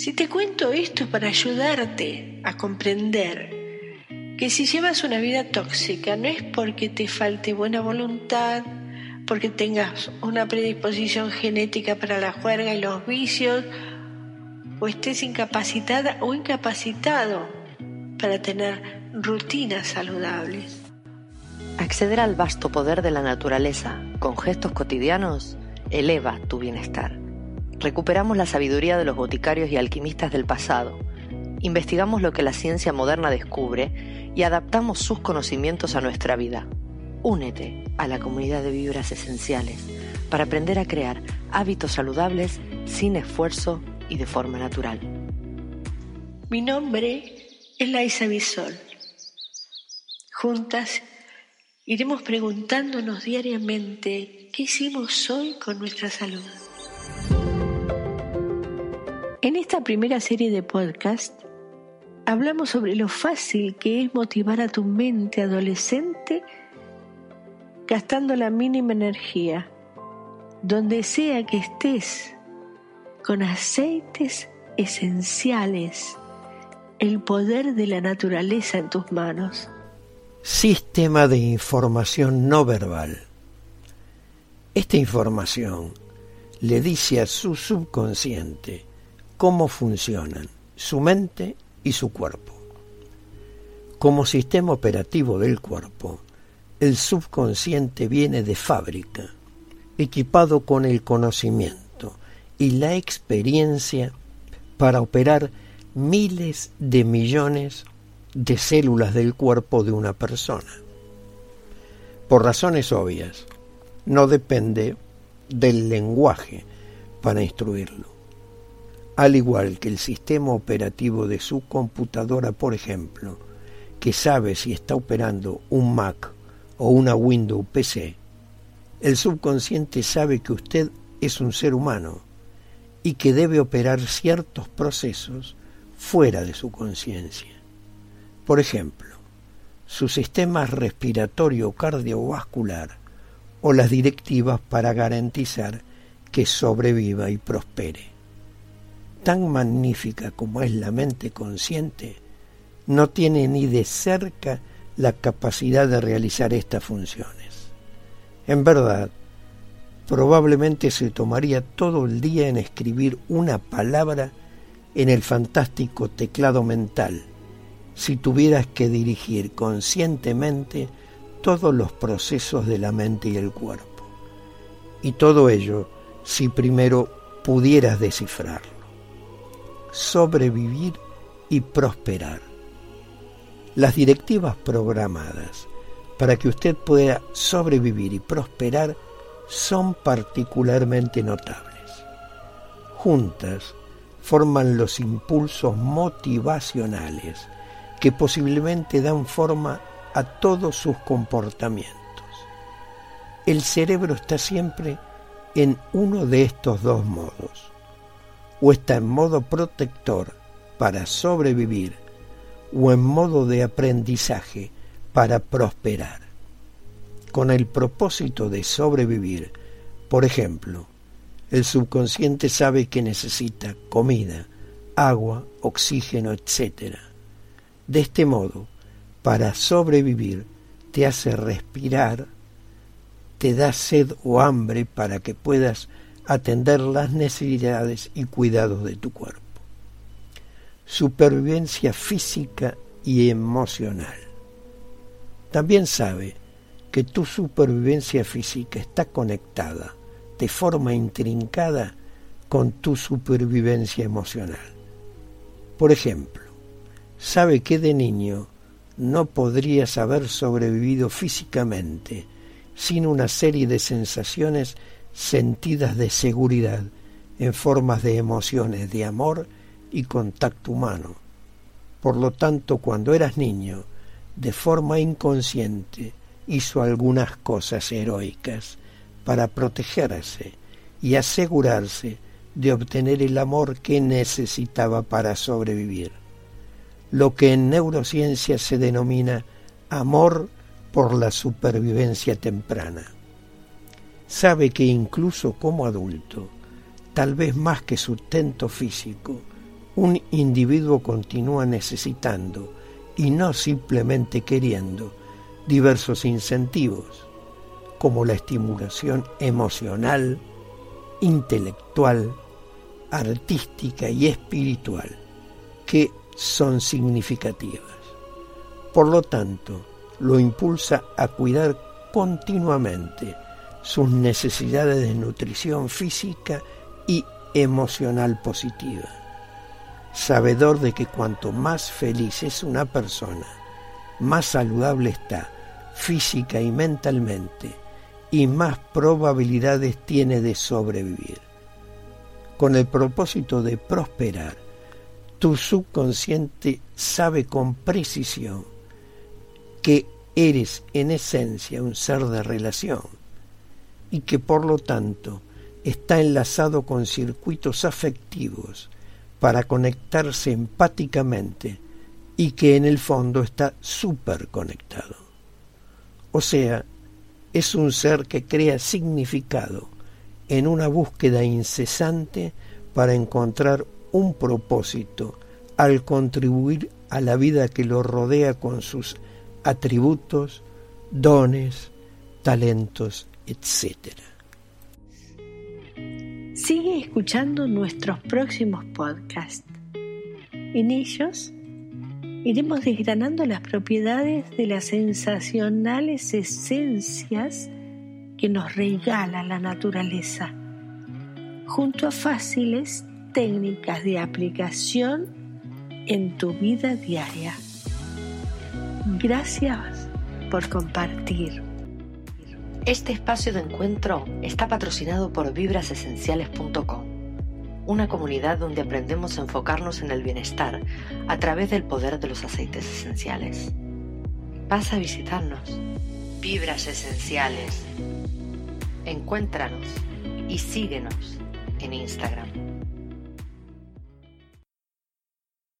Si te cuento esto para ayudarte a comprender que si llevas una vida tóxica no es porque te falte buena voluntad, porque tengas una predisposición genética para la juerga y los vicios, o estés incapacitada o incapacitado para tener rutinas saludables. Acceder al vasto poder de la naturaleza con gestos cotidianos eleva tu bienestar. Recuperamos la sabiduría de los boticarios y alquimistas del pasado, investigamos lo que la ciencia moderna descubre y adaptamos sus conocimientos a nuestra vida. Únete a la comunidad de vibras esenciales para aprender a crear hábitos saludables sin esfuerzo y de forma natural. Mi nombre es Laisa Bisol. Juntas iremos preguntándonos diariamente qué hicimos hoy con nuestra salud. En esta primera serie de podcast hablamos sobre lo fácil que es motivar a tu mente adolescente gastando la mínima energía, donde sea que estés, con aceites esenciales, el poder de la naturaleza en tus manos. Sistema de información no verbal. Esta información le dice a su subconsciente cómo funcionan su mente y su cuerpo. Como sistema operativo del cuerpo, el subconsciente viene de fábrica, equipado con el conocimiento y la experiencia para operar miles de millones de células del cuerpo de una persona. Por razones obvias, no depende del lenguaje para instruirlo. Al igual que el sistema operativo de su computadora, por ejemplo, que sabe si está operando un Mac o una Windows PC, el subconsciente sabe que usted es un ser humano y que debe operar ciertos procesos fuera de su conciencia. Por ejemplo, su sistema respiratorio cardiovascular o las directivas para garantizar que sobreviva y prospere. Tan magnífica como es la mente consciente, no tiene ni de cerca la capacidad de realizar estas funciones. En verdad, probablemente se tomaría todo el día en escribir una palabra en el fantástico teclado mental si tuvieras que dirigir conscientemente todos los procesos de la mente y el cuerpo. Y todo ello si primero pudieras descifrarlo. Sobrevivir y prosperar. Las directivas programadas para que usted pueda sobrevivir y prosperar son particularmente notables. Juntas forman los impulsos motivacionales que posiblemente dan forma a todos sus comportamientos. El cerebro está siempre en uno de estos dos modos. O está en modo protector para sobrevivir o en modo de aprendizaje para prosperar. Con el propósito de sobrevivir, por ejemplo, el subconsciente sabe que necesita comida, agua, oxígeno, etc. De este modo, para sobrevivir, te hace respirar, te da sed o hambre para que puedas atender las necesidades y cuidados de tu cuerpo. Supervivencia física y emocional. También sabe que tu supervivencia física está conectada de forma intrincada con tu supervivencia emocional. Por ejemplo, sabe que de niño no podrías haber sobrevivido físicamente sin una serie de sensaciones sentidas de seguridad en formas de emociones de amor y contacto humano. Por lo tanto, cuando eras niño, de forma inconsciente, hizo algunas cosas heroicas para protegerse y asegurarse de obtener el amor que necesitaba para sobrevivir, lo que en neurociencia se denomina amor por la supervivencia temprana. Sabe que incluso como adulto, tal vez más que sustento físico, un individuo continúa necesitando y no simplemente queriendo diversos incentivos, como la estimulación emocional, intelectual, artística y espiritual, que son significativas. Por lo tanto, lo impulsa a cuidar continuamente sus necesidades de nutrición física y emocional positiva, sabedor de que cuanto más feliz es una persona, más saludable está física y mentalmente y más probabilidades tiene de sobrevivir. Con el propósito de prosperar, tu subconsciente sabe con precisión que eres en esencia un ser de relación y que por lo tanto está enlazado con circuitos afectivos para conectarse empáticamente y que en el fondo está súper conectado. O sea, es un ser que crea significado en una búsqueda incesante para encontrar un propósito al contribuir a la vida que lo rodea con sus atributos, dones, talentos, etc. Sigue escuchando nuestros próximos podcasts. En ellos iremos desgranando las propiedades de las sensacionales esencias que nos regala la naturaleza, junto a fáciles técnicas de aplicación en tu vida diaria. Gracias por compartir. Este espacio de encuentro está patrocinado por vibrasesenciales.com, una comunidad donde aprendemos a enfocarnos en el bienestar a través del poder de los aceites esenciales. Pasa a visitarnos. Vibras Esenciales. Encuéntranos y síguenos en Instagram.